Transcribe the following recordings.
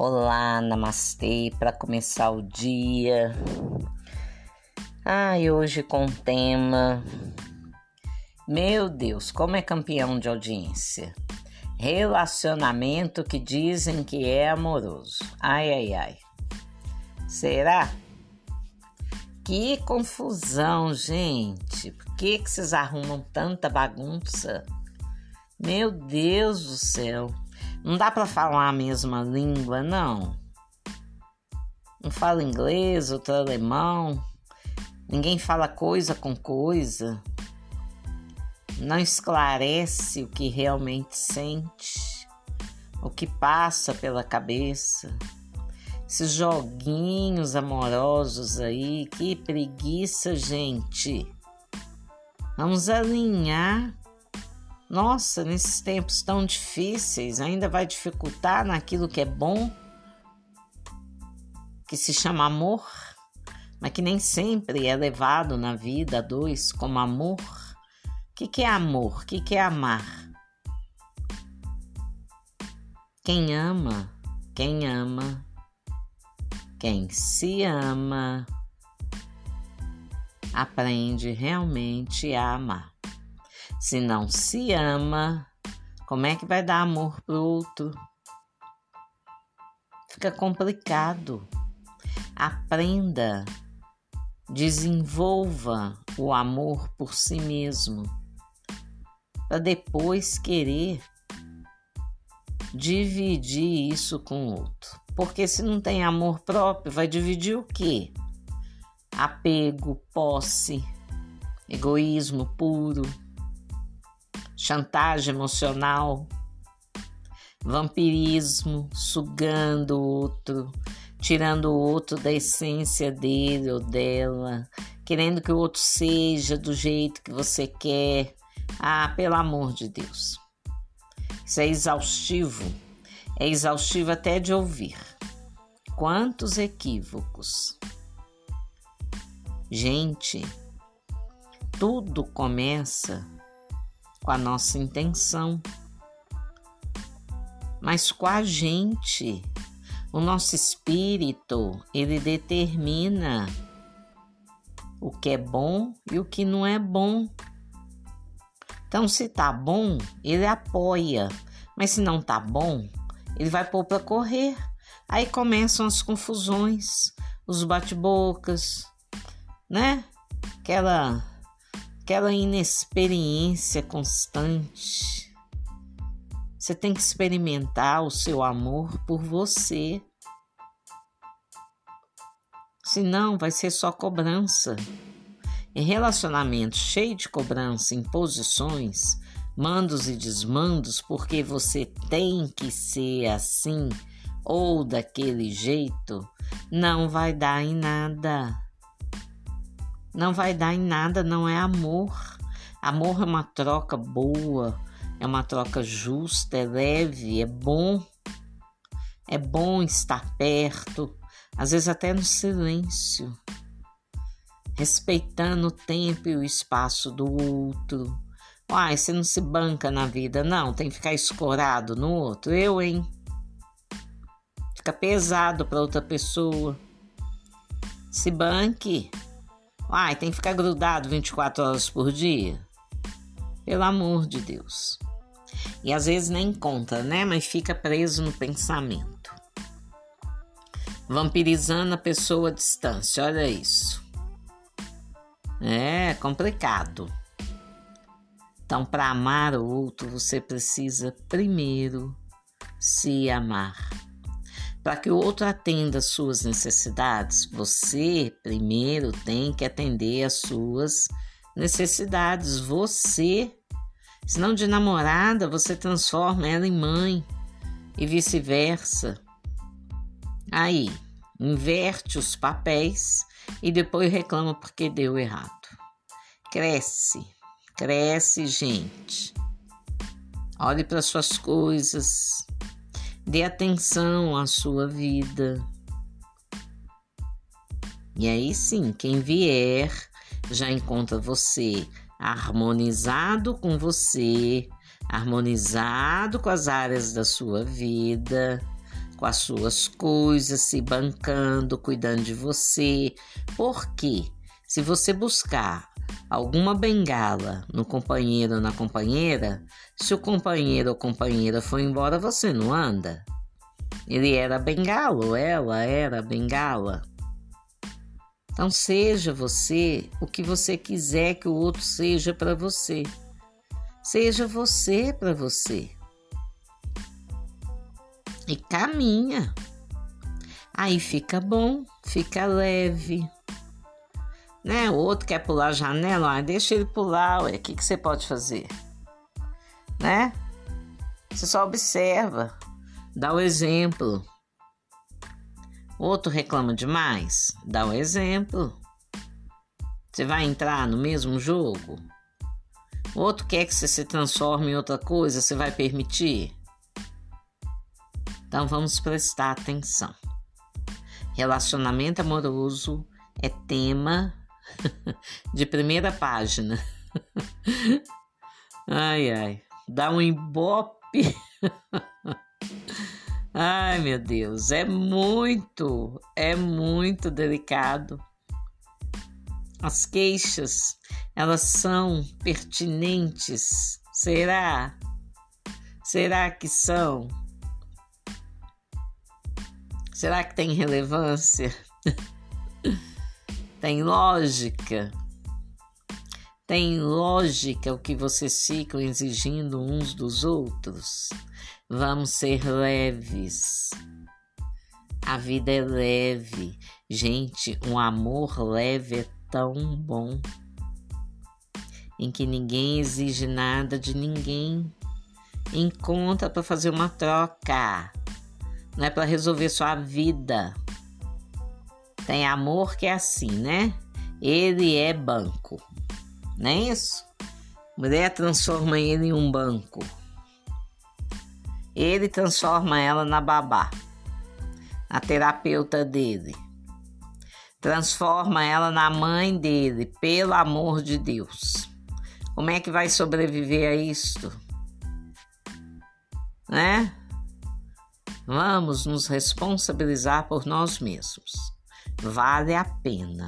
Olá, namastê, para começar o dia. Ah, e hoje com o tema. Meu Deus, como é campeão de audiência? Relacionamento que dizem que é amoroso. Ai, ai, ai. Será? Que confusão, gente. Por que, que vocês arrumam tanta bagunça? Meu Deus do céu. Não dá para falar a mesma língua, não. Um fala inglês, outro alemão. Ninguém fala coisa com coisa. Não esclarece o que realmente sente, o que passa pela cabeça. Esses joguinhos amorosos aí, que preguiça, gente. Vamos alinhar nossa, nesses tempos tão difíceis, ainda vai dificultar naquilo que é bom, que se chama amor, mas que nem sempre é levado na vida a dois como amor. O que, que é amor? O que, que é amar? Quem ama, quem ama, quem se ama, aprende realmente a amar. Se não se ama, como é que vai dar amor pro outro? Fica complicado. Aprenda, desenvolva o amor por si mesmo, para depois querer dividir isso com o outro. Porque se não tem amor próprio, vai dividir o quê? Apego, posse, egoísmo puro chantagem emocional, vampirismo, sugando o outro, tirando o outro da essência dele ou dela, querendo que o outro seja do jeito que você quer. Ah, pelo amor de Deus. Isso é exaustivo. É exaustivo até de ouvir. Quantos equívocos. Gente, tudo começa com a nossa intenção, mas com a gente. O nosso espírito, ele determina o que é bom e o que não é bom. Então, se tá bom, ele apoia, mas se não tá bom, ele vai pôr para correr. Aí começam as confusões, os bate-bocas, né? Aquela aquela inexperiência constante. Você tem que experimentar o seu amor por você. Senão vai ser só cobrança. Em relacionamentos cheio de cobrança, imposições, mandos e desmandos, porque você tem que ser assim ou daquele jeito, não vai dar em nada. Não vai dar em nada, não é amor. Amor é uma troca boa, é uma troca justa, é leve, é bom. É bom estar perto, às vezes até no silêncio, respeitando o tempo e o espaço do outro. Uai, você não se banca na vida, não, tem que ficar escorado no outro. Eu, hein? Fica pesado para outra pessoa. Se banque. Ai, tem que ficar grudado 24 horas por dia? Pelo amor de Deus. E às vezes nem conta, né? Mas fica preso no pensamento. Vampirizando a pessoa à distância, olha isso. É complicado. Então, para amar o outro, você precisa primeiro se amar. Para que o outro atenda suas necessidades, você primeiro tem que atender às suas necessidades. Você, senão de namorada, você transforma ela em mãe e vice-versa. Aí, inverte os papéis e depois reclama porque deu errado. Cresce, cresce, gente. Olhe para suas coisas, Dê atenção à sua vida. E aí sim, quem vier já encontra você harmonizado com você, harmonizado com as áreas da sua vida, com as suas coisas, se bancando, cuidando de você. Porque se você buscar alguma bengala no companheiro ou na companheira, se o companheiro ou companheira for embora, você não anda. Ele era bengala ou ela era bengala. Então seja você o que você quiser que o outro seja para você. Seja você para você. E caminha. Aí fica bom, fica leve. Né? O outro quer pular a janela, ah, deixa ele pular. O que, que você pode fazer? Né? Você só observa, dá o exemplo. Outro reclama demais, dá o exemplo. Você vai entrar no mesmo jogo? Outro quer que você se transforme em outra coisa, você vai permitir? Então vamos prestar atenção. Relacionamento amoroso é tema de primeira página. Ai, ai, dá um embope. Ai, meu Deus, é muito, é muito delicado. As queixas, elas são pertinentes? Será? Será que são? Será que tem relevância? tem lógica? Tem lógica o que vocês ficam exigindo uns dos outros? Vamos ser leves. A vida é leve. Gente, um amor leve é tão bom. Em que ninguém exige nada de ninguém. Encontra para fazer uma troca não é para resolver sua vida. Tem amor que é assim, né? Ele é banco, não é isso? Mulher transforma ele em um banco. Ele transforma ela na babá, a terapeuta dele. Transforma ela na mãe dele, pelo amor de Deus. Como é que vai sobreviver a isto? Né? Vamos nos responsabilizar por nós mesmos. Vale a pena.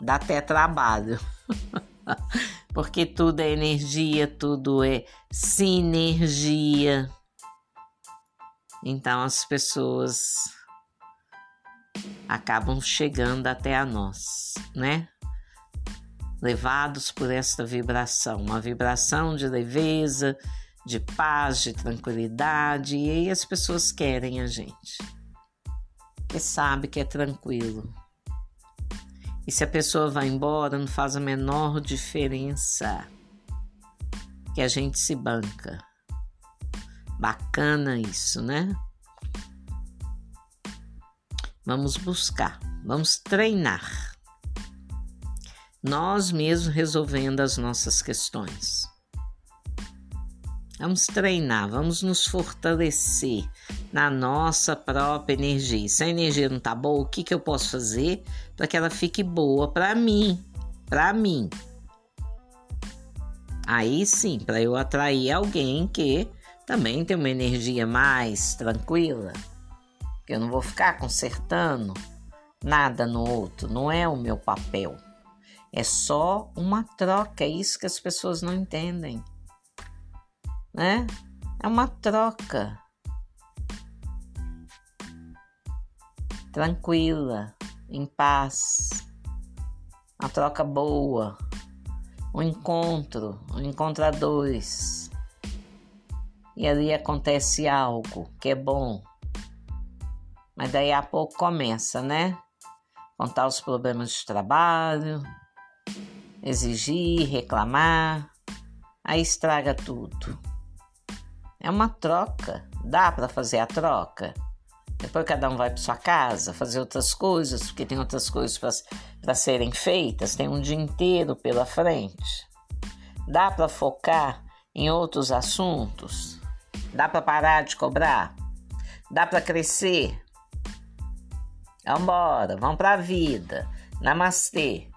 Dá até trabalho. Porque tudo é energia, tudo é sinergia. Então as pessoas acabam chegando até a nós, né? Levados por esta vibração, uma vibração de leveza, de paz, de tranquilidade, e as pessoas querem a gente. Porque sabe que é tranquilo. E se a pessoa vai embora, não faz a menor diferença. Que a gente se banca. Bacana isso, né? Vamos buscar, vamos treinar. Nós mesmos resolvendo as nossas questões. Vamos treinar, vamos nos fortalecer na nossa própria energia. Se a energia não tá boa, o que, que eu posso fazer para que ela fique boa para mim? Para mim. Aí sim, para eu atrair alguém que também tem uma energia mais tranquila, que eu não vou ficar consertando nada no outro, não é o meu papel. É só uma troca, é isso que as pessoas não entendem né? É uma troca tranquila, em paz, uma troca boa, um encontro, um encontro a dois. E ali acontece algo que é bom. Mas daí a pouco começa, né? Contar os problemas de trabalho, exigir, reclamar, aí estraga tudo. É uma troca. Dá para fazer a troca. Depois cada um vai para sua casa fazer outras coisas, porque tem outras coisas para serem feitas, tem um dia inteiro pela frente. Dá para focar em outros assuntos? Dá para parar de cobrar? Dá para crescer? Vambora, vamos para a vida. Namastê.